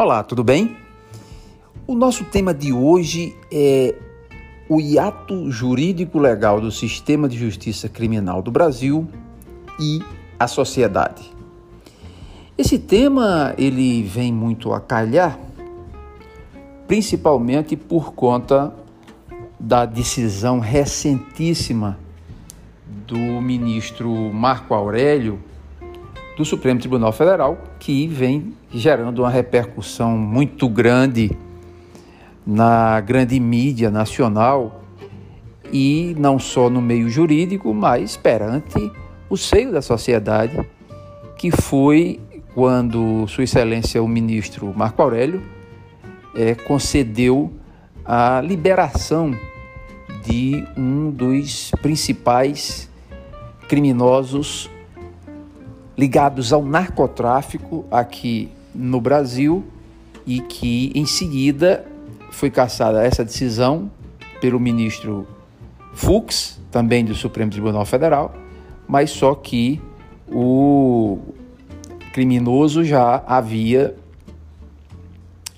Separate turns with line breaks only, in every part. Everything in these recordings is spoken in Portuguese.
Olá, tudo bem? O nosso tema de hoje é o hiato jurídico legal do sistema de justiça criminal do Brasil e a sociedade. Esse tema ele vem muito a calhar, principalmente por conta da decisão recentíssima do ministro Marco Aurélio do Supremo Tribunal Federal, que vem gerando uma repercussão muito grande na grande mídia nacional e não só no meio jurídico, mas perante o seio da sociedade, que foi quando Sua Excelência o ministro Marco Aurélio é, concedeu a liberação de um dos principais criminosos ligados ao narcotráfico aqui no Brasil e que em seguida foi cassada essa decisão pelo ministro Fux, também do Supremo Tribunal Federal, mas só que o criminoso já havia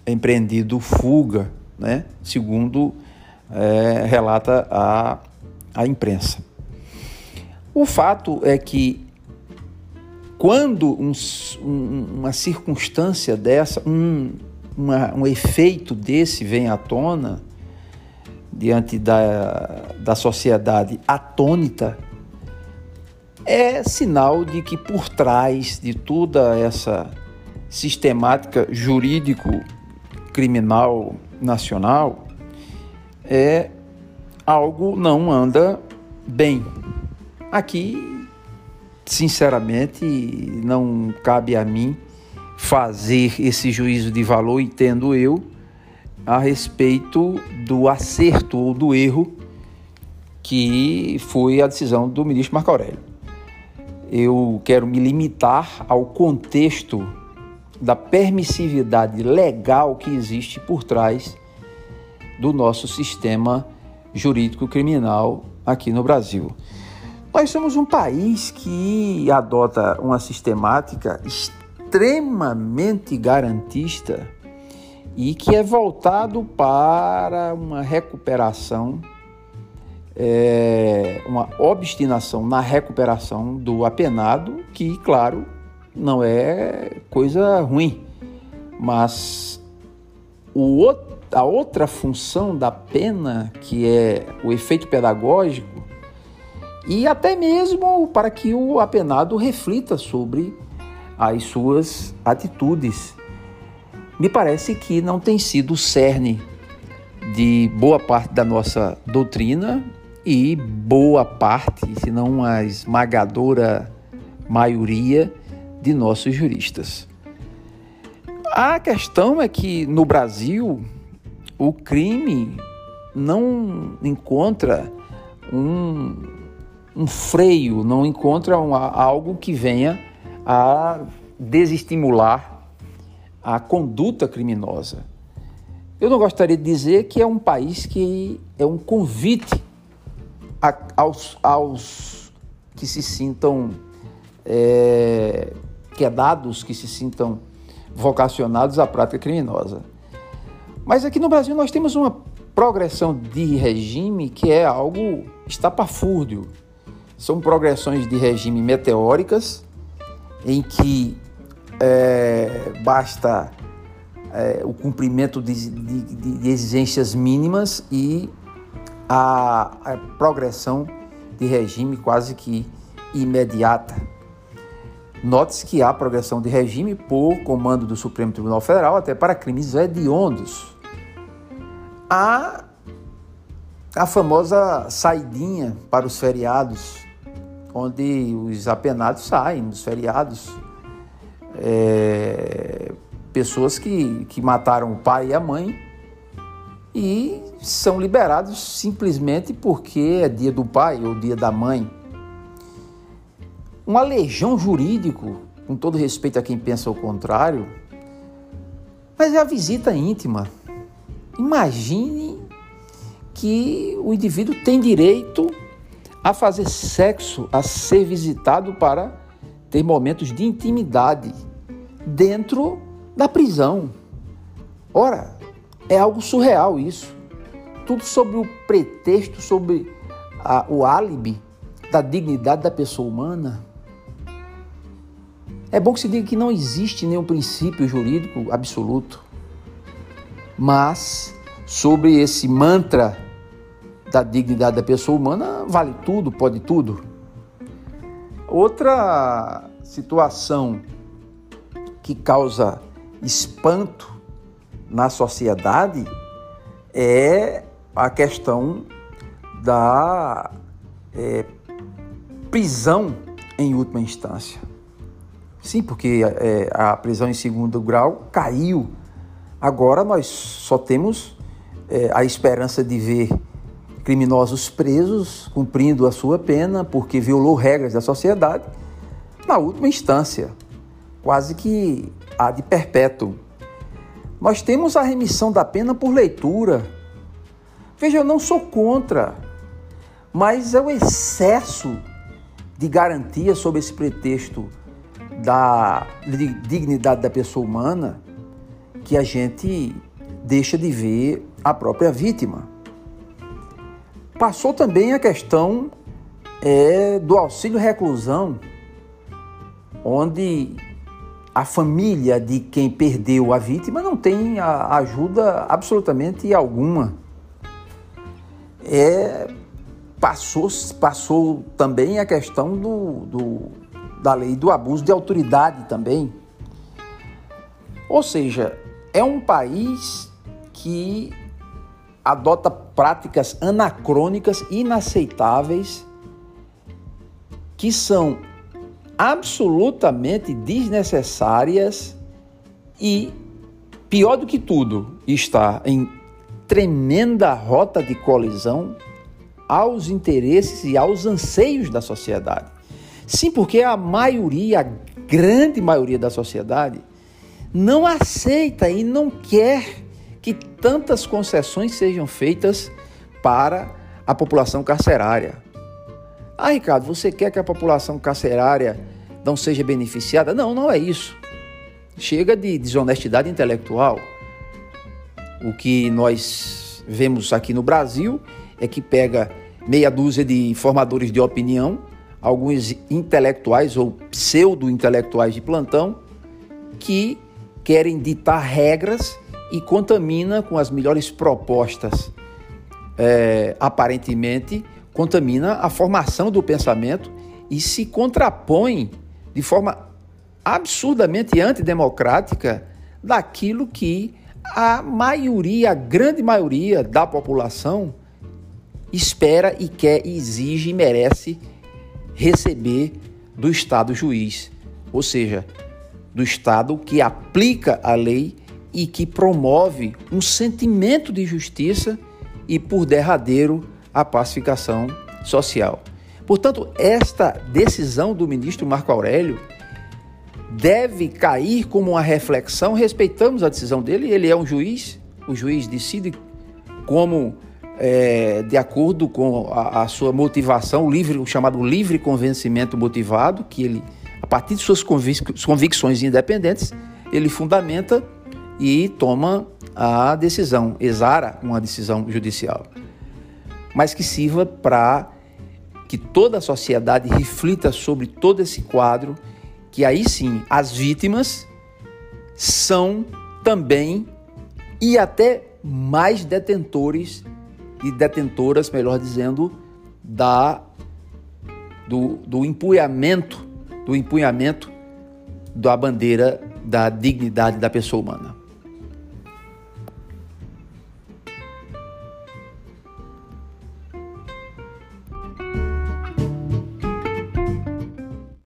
empreendido fuga, né? segundo é, relata a, a imprensa. O fato é que quando um, um, uma circunstância dessa, um, uma, um efeito desse vem à tona, diante da, da sociedade atônita, é sinal de que por trás de toda essa sistemática jurídico-criminal nacional é algo não anda bem. Aqui sinceramente, não cabe a mim fazer esse juízo de valor, entendo eu, a respeito do acerto ou do erro que foi a decisão do ministro Marco Aurélio. Eu quero me limitar ao contexto da permissividade legal que existe por trás do nosso sistema jurídico criminal aqui no Brasil. Nós somos um país que adota uma sistemática extremamente garantista e que é voltado para uma recuperação, é, uma obstinação na recuperação do apenado, que, claro, não é coisa ruim, mas o, a outra função da pena, que é o efeito pedagógico, e até mesmo para que o apenado reflita sobre as suas atitudes. Me parece que não tem sido o cerne de boa parte da nossa doutrina e boa parte, se não a esmagadora maioria de nossos juristas. A questão é que no Brasil o crime não encontra um um freio, não encontra um, algo que venha a desestimular a conduta criminosa. Eu não gostaria de dizer que é um país que é um convite a, aos, aos que se sintam é, quedados, que se sintam vocacionados à prática criminosa. Mas aqui no Brasil nós temos uma progressão de regime que é algo estapafúrdio. São progressões de regime meteóricas, em que é, basta é, o cumprimento de, de, de, exigências mínimas e a, a progressão de regime quase que imediata. Note-se que há progressão de regime por comando do Supremo Tribunal Federal até para crimes hediondos. Há a famosa saidinha para os feriados onde os apenados saem nos feriados. É, pessoas que, que mataram o pai e a mãe e são liberados simplesmente porque é dia do pai ou dia da mãe. Um aleijão jurídico, com todo respeito a quem pensa o contrário, mas é a visita íntima. Imagine que o indivíduo tem direito a fazer sexo, a ser visitado para ter momentos de intimidade dentro da prisão. Ora, é algo surreal isso. Tudo sobre o pretexto, sobre a, o álibi da dignidade da pessoa humana. É bom que se diga que não existe nenhum princípio jurídico absoluto, mas sobre esse mantra da dignidade da pessoa humana vale tudo, pode tudo. Outra situação que causa espanto na sociedade é a questão da é, prisão em última instância. Sim, porque é, a prisão em segundo grau caiu. Agora nós só temos é, a esperança de ver criminosos presos cumprindo a sua pena porque violou regras da sociedade na última instância, quase que a de perpétuo. Nós temos a remissão da pena por leitura. Veja, eu não sou contra, mas é o excesso de garantia sob esse pretexto da dignidade da pessoa humana que a gente deixa de ver a própria vítima. Passou também a questão é, do auxílio reclusão, onde a família de quem perdeu a vítima não tem a ajuda absolutamente alguma. É, passou, passou também a questão do, do, da lei do abuso de autoridade também. Ou seja, é um país que adota práticas anacrônicas, inaceitáveis, que são absolutamente desnecessárias e, pior do que tudo, está em tremenda rota de colisão aos interesses e aos anseios da sociedade. Sim, porque a maioria, a grande maioria da sociedade, não aceita e não quer que tantas concessões sejam feitas para a população carcerária. Ah, Ricardo, você quer que a população carcerária não seja beneficiada? Não, não é isso. Chega de desonestidade intelectual. O que nós vemos aqui no Brasil é que pega meia dúzia de formadores de opinião, alguns intelectuais ou pseudo-intelectuais de plantão, que querem ditar regras e contamina com as melhores propostas, é, aparentemente contamina a formação do pensamento e se contrapõe de forma absurdamente antidemocrática daquilo que a maioria, a grande maioria da população espera e quer, exige e merece receber do Estado juiz, ou seja, do Estado que aplica a lei e que promove um sentimento de justiça e, por derradeiro, a pacificação social. Portanto, esta decisão do ministro Marco Aurélio deve cair como uma reflexão. Respeitamos a decisão dele, ele é um juiz, o juiz decide como, é, de acordo com a, a, sua motivação, livre, o chamado livre convencimento motivado, que ele, a partir de suas convic convicções independentes, ele fundamenta e toma a decisão, exara uma decisão judicial mas que sirva para que toda a sociedade reflita sobre todo esse quadro, que aí sim as vítimas são também e até mais detentores e detentoras, melhor dizendo, da do, do empunhamento, do empunhamento da bandeira da dignidade da pessoa humana.